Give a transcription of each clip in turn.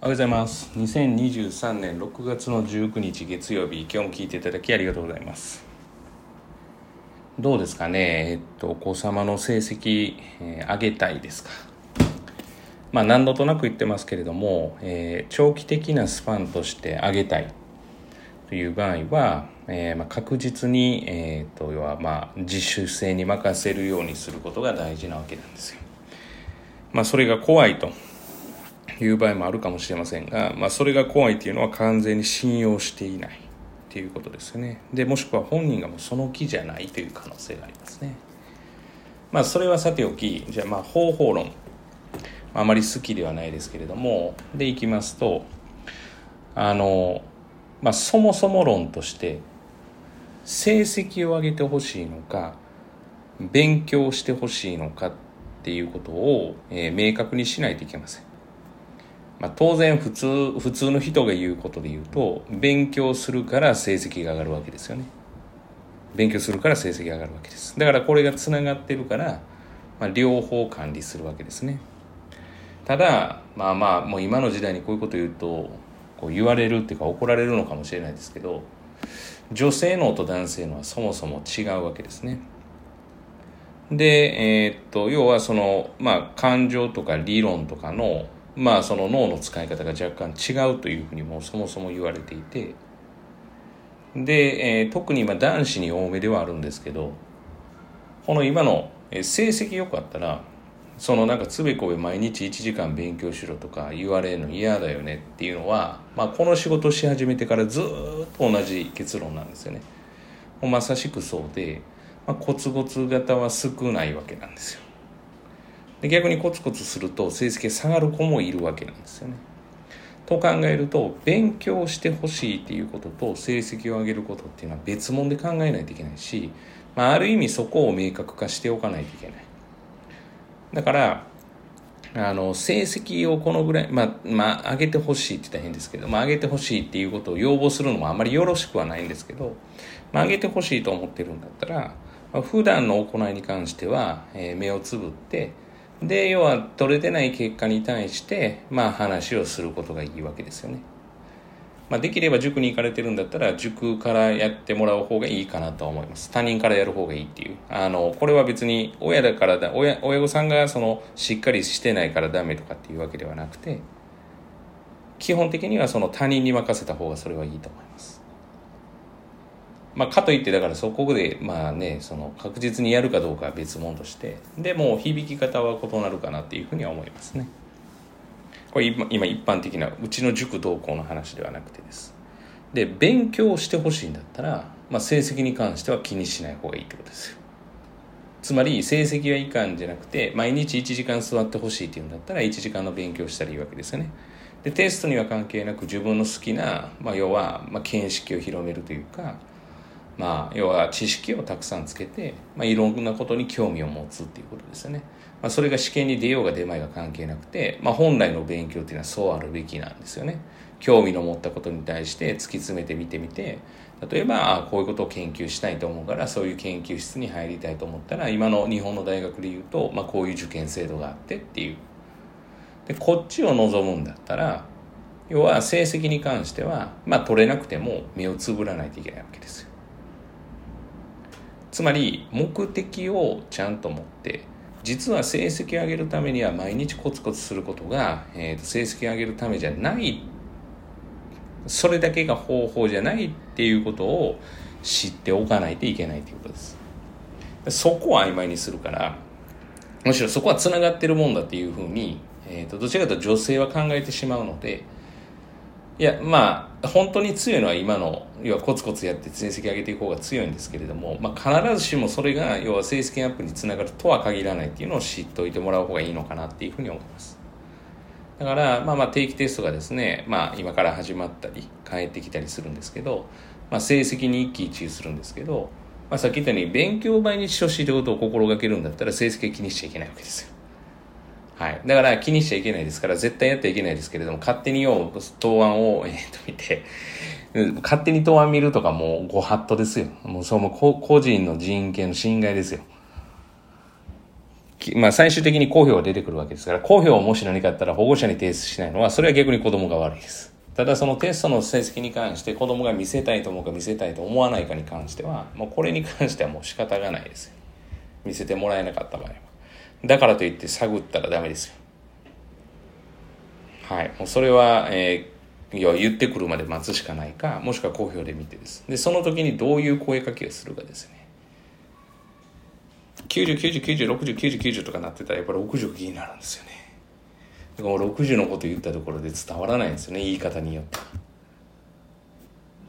おはようございます。2023年6月の19日月曜日今日も聞いていただきありがとうございます。どうですかね？えっとお子様の成績、えー、上げたいですか？まあ何度となく言ってますけれども、えー、長期的なスパンとして上げたいという場合は、えー、まあ、確実に、えーと、要はまあ自主性に任せるようにすることが大事なわけなんですよ。まあ、それが怖いという場合もあるかもしれませんが、まあ、それが怖いっていうのは完全に信用していないっていうことですよね。でもしくは本人がもうその気じゃないという可能性がありますね。まあそれはさておきじゃあまあ方法論あまり好きではないですけれどもでいきますとあのまあ、そもそも論として成績を上げてほしいのか勉強してほしいのかっていうことを、えー、明確にしないといけません。まあ、当然普通普通の人が言うことで言うと勉強するから成績が上がるわけですよね。勉強するから成績が上がるわけです。だからこれがつながってるから、まあ、両方管理するわけですね。ただまあまあもう今の時代にこういうこと言うとこう言われるっていうか怒られるのかもしれないですけど女性脳と男性脳はそもそも違うわけですね。で、えー、っと要はその、まあ、感情とか理論とかの,、まあその脳の使い方が若干違うというふうにもそもそも言われていてで、えー、特に今男子に多めではあるんですけどこの今の成績良かったらそのなんかつべこべ毎日1時間勉強しろとか言われるの嫌だよねっていうのは、まあ、この仕事し始めてからずっと同じ結論なんですよね。まさしくそうで、まあ、コツコツ型は少ないわけなんですよ。で逆にコツコツすると成績下がる子もいるわけなんですよね。と考えると勉強してほしいっていうことと成績を上げることっていうのは別物で考えないといけないし、まあ、ある意味そこを明確化しておかないといけない。だからあの成績をこのぐらい、まあ、まあ、上げてほしいって言ったら変ですけど、まあ、上げてほしいっていうことを要望するのもあまりよろしくはないんですけど、まあ、上げてほしいと思ってるんだったら、まあ、普段の行いに関しては、えー、目をつぶって、で、要は取れてない結果に対して、まあ話をすることがいいわけですよね。まあ、できれば塾に行かれてるんだったら塾からやってもらう方がいいかなと思います。他人からやる方がいいっていう。あのこれは別に親だからだ親親御さんがそのしっかりしてないからダメとかっていうわけではなくて基本的にはその他人に任せた方がそれはいいと思います。まあ、かといってだからそこでまあねその確実にやるかどうかは別物としてでも響き方は異なるかなっていうふうには思いますね。これ今一般的なうちの塾同行の話ではなくてです。で勉強してほしいんだったら、まあ、成績に関しては気にしない方がいいってことですよ。つまり成績はいかんじゃなくて毎日1時間座ってほしいっていうんだったら1時間の勉強したらいいわけですよね。でテストには関係なく自分の好きな、まあ、要は、まあ、見識を広めるというかまあ、要は知識をたくさんつけて、まあ、いろんなことに興味を持つっていうことですよね。まあ、それが試験に出ようが出まいが関係なくて、まあ、本来の勉強っていうのはそうあるべきなんですよね。興味の持ったことに対して突き詰めてみてみて、例えば、こういうことを研究したいと思うから、そういう研究室に入りたいと思ったら、今の日本の大学で言うと、まあ、こういう受験制度があってっていう。で、こっちを望むんだったら、要は成績に関しては、まあ、取れなくても目をつぶらないといけないわけですよ。つまり目的をちゃんと持って実は成績を上げるためには毎日コツコツすることが、えー、と成績を上げるためじゃないそれだけが方法じゃないっていうことを知っておかないといけないということです。そこを曖昧にするからむしろそこはつながってるもんだっていうふうに、えー、とどちらかというと女性は考えてしまうのでいやまあ本当に強いのは今の要はコツコツやって成績上げていこうが強いんですけれども、まあ、必ずしもそれが要は成績アップにつながるとは限らないっていうのを知っておいてもらう方がいいのかなっていうふうに思います。だからまあまあ定期テストがですね、まあ、今から始まったり帰ってきたりするんですけど、まあ、成績に一喜一憂するんですけど、まあ、さっき言ったように勉強倍に初心ってことを心がけるんだったら成績は気にしちゃいけないわけですよ。はい。だから気にしちゃいけないですから、絶対やってはいけないですけれども、勝手によう、答案を、えー、と見て、勝手に答案見るとかもうご法度ですよ。もうそうも個人の人権の侵害ですよ。まあ、最終的に公表が出てくるわけですから、公表をもし何かあったら保護者に提出しないのは、それは逆に子供が悪いです。ただそのテストの成績に関して子供が見せたいと思うか見せたいと思わないかに関しては、もうこれに関してはもう仕方がないです。見せてもらえなかった場合は。だからといって探ったらダメですよ。はい。もうそれは、えー、いや言ってくるまで待つしかないか、もしくは公表で見てです。で、その時にどういう声かけをするかですね。90、90、90、60、90、90とかなってたらやっぱり60気になるんですよね。だから60のこと言ったところで伝わらないんですよね言い方によって。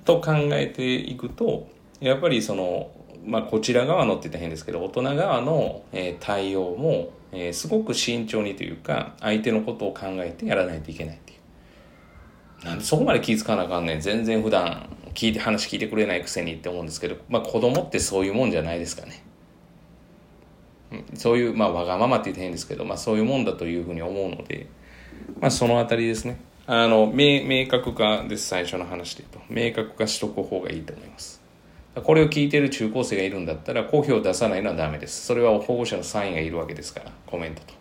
と考えていくとやっぱりその、まあ、こちら側のって言ったら変ですけど大人側の、え、対応も、え、すごく慎重にというか相手のことを考えてやらないといけないっていう。なんでそこまで気づかなあかんねん全然普段聞いて話聞いてくれないくせにって思うんですけど、まあ、子供ってそういうもんじゃないですかね。そういう、まあ、わがままって言って変ですけど、まあ、そういうもんだというふうに思うので、まあ、そのあたりですね。あの、明明確化です、最初の話で言うと。明確化しとく方がいいと思います。これを聞いてる中高生がいるんだったら、公表を出さないのはダメです。それは保護者のサインがいるわけですから、コメントと。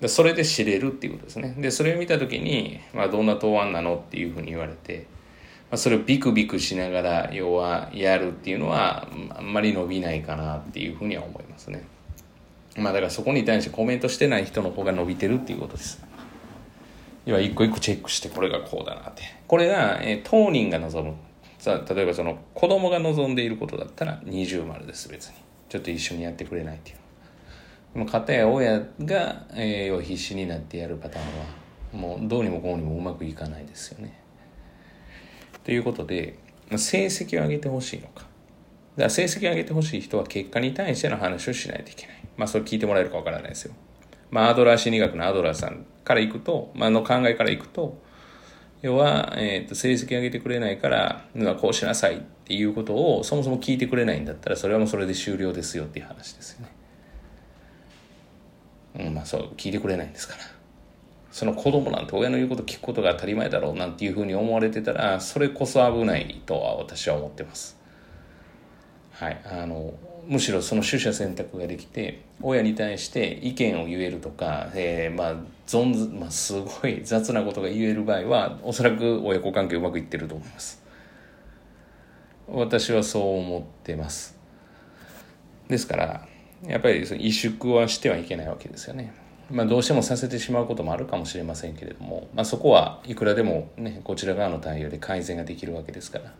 でそれで知れるっていうことですね。で、それを見た時に、まあ、どんな答案なのっていうふうに言われて、まあ、それをビクビクしながら、要はやるっていうのは、あんまり伸びないかなっていうふうには思いますね。まあだからそこに対してコメントしてない人の方が伸びてるっていうことです。要は一個一個チェックしてこれがこうだなって。これが、えー、当人が望む。さあ例えばその子供が望んでいることだったら二重丸です別に。ちょっと一緒にやってくれないっていう。でも片や親が、えー、必死になってやるパターンはもうどうにもこうにもうまくいかないですよね。ということで成績を上げてほしいのか。だから成績を上げてほしい人は結果に対しての話をしないといけない。まあそれ聞いてもらえるかわからないですよ。まあアドラー心理学のアドラーさんからいくと、まあの考えからいくと、要は、えー、と成績上げてくれないから、こうしなさいっていうことをそもそも聞いてくれないんだったら、それはもうそれで終了ですよっていう話ですよね。うん、まあそう、聞いてくれないんですから。その子供なんて親の言うこと聞くことが当たり前だろうなんていうふうに思われてたら、それこそ危ないとは私は思ってます。はい。あの、むしろその取捨選択ができて親に対して意見を言えるとか、えー、まあ存ず、まあ、すごい 雑なことが言える場合はおそらく親子関係うまくいってると思います。私はそう思ってます。ですからやっぱりその萎縮はしてはいけないわけですよね。まあどうしてもさせてしまうこともあるかもしれませんけれども、まあ、そこはいくらでもねこちら側の対応で改善ができるわけですから、ま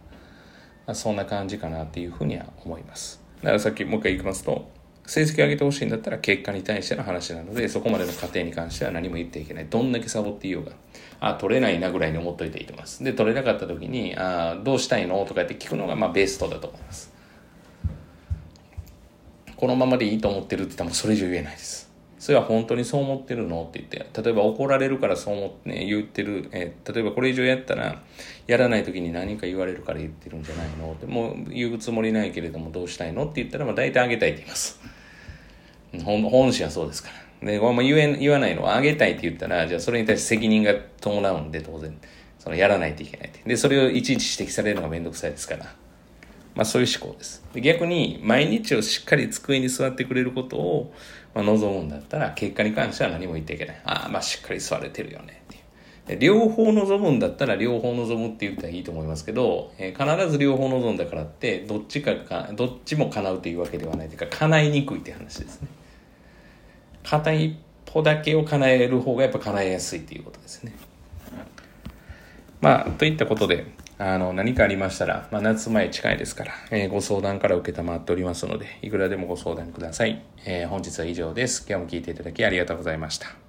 あ、そんな感じかなっていうふうには思います。だからさっきもう一回言いますと、成績上げてほしいんだったら結果に対しての話なので、そこまでの過程に関しては何も言っていけない。どんだけサボっていようが。あ、取れないなぐらいに思っといていいと思います。で、取れなかった時に、あどうしたいのとかって聞くのが、まあ、ベストだと思います。このままでいいと思ってるって言ったらもうそれ以上言えないです。それは本当にそう思ってるの？って言って、例えば怒られるからそう思って、ね、言ってる、えー、例えばこれ以上やったら、やらない時に何か言われるから言ってるんじゃないの？って、もう言うつもりないけれどもどうしたいの？って言ったら、まあ大体あげたいって言います。本本心はそうですから。で、これも言え言わないのはあげたいって言ったら、じゃあそれに対して責任が伴うんで当然、そのやらないといけないって。で、それをいちいち指摘されるのがめんどくさいですから。まあそういう思考です。逆に毎日をしっかり机に座ってくれることを、まあ、望むんだったら結果に関しては何も言っていけない。ああ、まあしっかり座れてるよねっていう。両方望むんだったら両方望むって言ったらいいと思いますけど、えー、必ず両方望んだからってどっちかかどっちも叶うというわけではないというか叶いにくいって話ですね片一歩だけを叶える方がやっぱ叶えやすいっていうことですねまあといったことであの、何かありましたら、まあ、夏前近いですから、えー、ご相談から受けたまっておりますので、いくらでもご相談ください。えー、本日は以上です。今日も聞いていただきありがとうございました。